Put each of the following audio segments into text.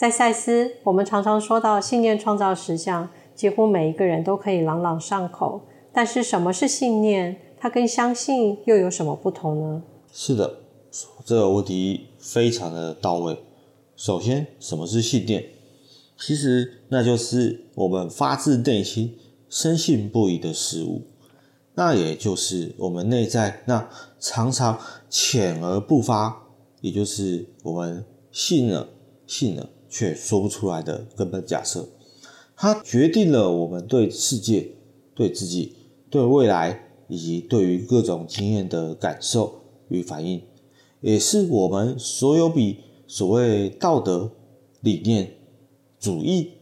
在赛斯，我们常常说到信念创造实相，几乎每一个人都可以朗朗上口。但是什么是信念？它跟相信又有什么不同呢？是的，这个问题非常的到位。首先，什么是信念？其实那就是我们发自内心深信不疑的事物，那也就是我们内在那常常潜而不发，也就是我们信了信了。却说不出来的根本假设，它决定了我们对世界、对自己、对未来以及对于各种经验的感受与反应，也是我们所有比所谓道德、理念、主义、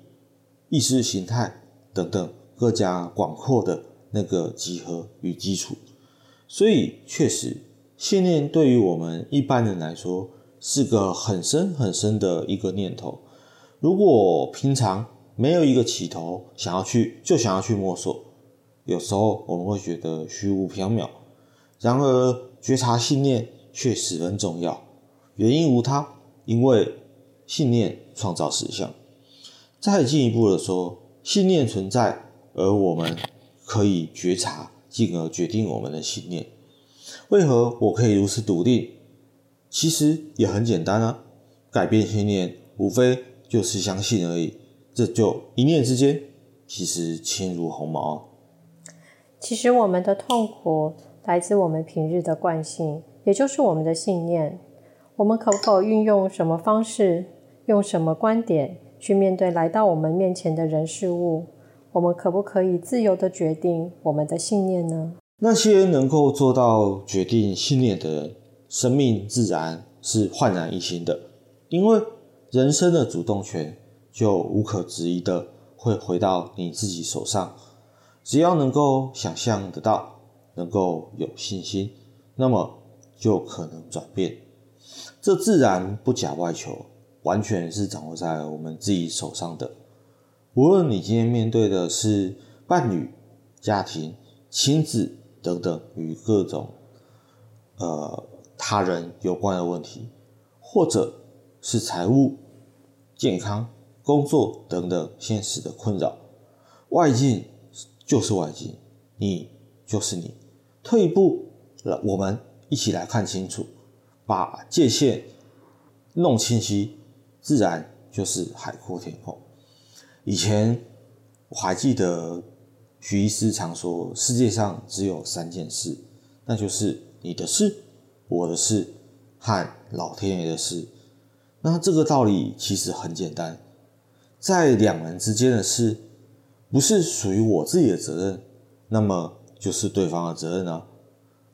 意识形态等等更加广阔的那个集合与基础。所以，确实，信念对于我们一般人来说，是个很深很深的一个念头。如果平常没有一个起头，想要去就想要去摸索，有时候我们会觉得虚无缥缈。然而，觉察信念却十分重要。原因无他，因为信念创造实相。再进一步的说，信念存在，而我们可以觉察，进而决定我们的信念。为何我可以如此笃定？其实也很简单啊，改变信念无非就是相信而已，这就一念之间，其实轻如鸿毛。其实我们的痛苦来自我们平日的惯性，也就是我们的信念。我们可否运用什么方式，用什么观点去面对来到我们面前的人事物？我们可不可以自由的决定我们的信念呢？那些能够做到决定信念的人。生命自然是焕然一新的，因为人生的主动权就无可置疑的会回到你自己手上。只要能够想象得到，能够有信心，那么就可能转变。这自然不假外求，完全是掌握在我们自己手上的。无论你今天面对的是伴侣、家庭、亲子等等与各种呃。他人有关的问题，或者是财务、健康、工作等等现实的困扰，外境就是外境，你就是你。退一步，我们一起来看清楚，把界限弄清晰，自然就是海阔天空。以前我还记得徐医师常说，世界上只有三件事，那就是你的事。我的事和老天爷的事，那这个道理其实很简单，在两人之间的事，不是属于我自己的责任，那么就是对方的责任啊，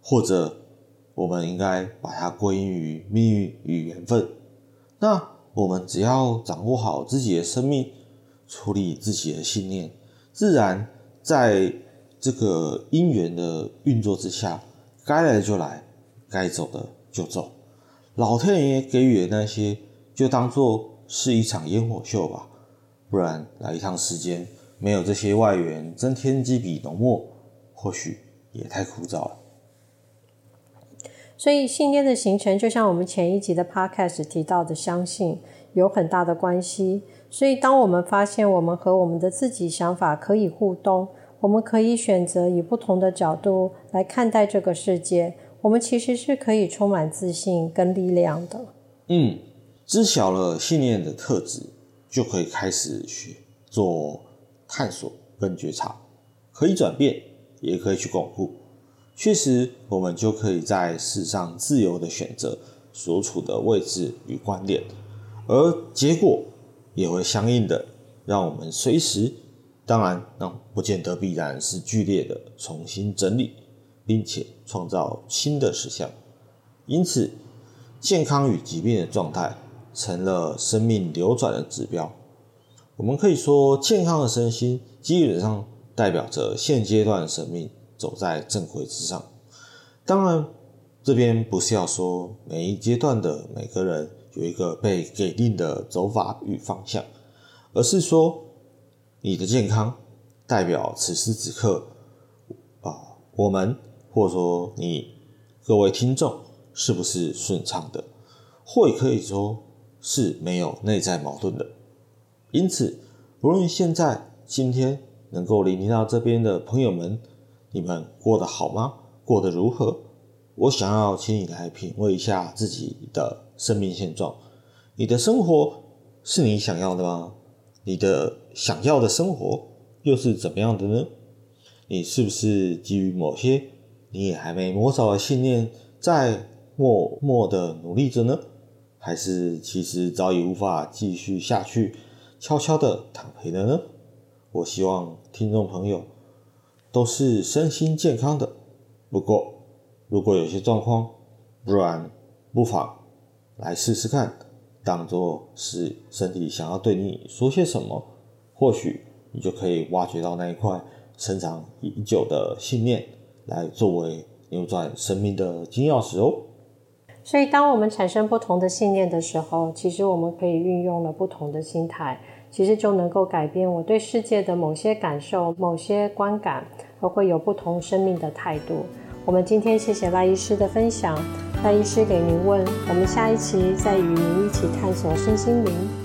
或者我们应该把它归因于命运与缘分。那我们只要掌握好自己的生命，处理自己的信念，自然在这个因缘的运作之下，该来就来。该走的就走，老天爷给予的那些，就当做是一场烟火秀吧。不然来一趟时间，没有这些外援增添几笔浓墨，或许也太枯燥了。所以信念的形成，就像我们前一集的 podcast 提到的，相信有很大的关系。所以当我们发现我们和我们的自己想法可以互动，我们可以选择以不同的角度来看待这个世界。我们其实是可以充满自信跟力量的。嗯，知晓了信念的特质，就可以开始去做探索跟觉察，可以转变，也可以去巩固。确实，我们就可以在世上自由的选择所处的位置与观点，而结果也会相应的让我们随时，当然，那不见得必然是剧烈的重新整理。并且创造新的实相，因此，健康与疾病的状态成了生命流转的指标。我们可以说，健康的身心基本上代表着现阶段的生命走在正轨之上。当然，这边不是要说每一阶段的每个人有一个被给定的走法与方向，而是说你的健康代表此时此刻啊，我们或者说你各位听众是不是顺畅的，或也可以说是没有内在矛盾的。因此，无论现在、今天能够聆听到这边的朋友们，你们过得好吗？过得如何？我想要请你来品味一下自己的生命现状。你的生活是你想要的吗？你的想要的生活又是怎么样的呢？你是不是基于某些你也还没摸着的信念，在默默的努力着呢？还是其实早已无法继续下去？悄悄的躺平了呢？我希望听众朋友都是身心健康的。不过，如果有些状况，不然不妨来试试看，当做是身体想要对你说些什么，或许你就可以挖掘到那一块深藏已久的信念，来作为扭转生命的金钥匙哦。所以，当我们产生不同的信念的时候，其实我们可以运用了不同的心态。其实就能够改变我对世界的某些感受、某些观感，而会有不同生命的态度。我们今天谢谢赖医师的分享，赖医师给您问，我们下一期再与您一起探索身心灵。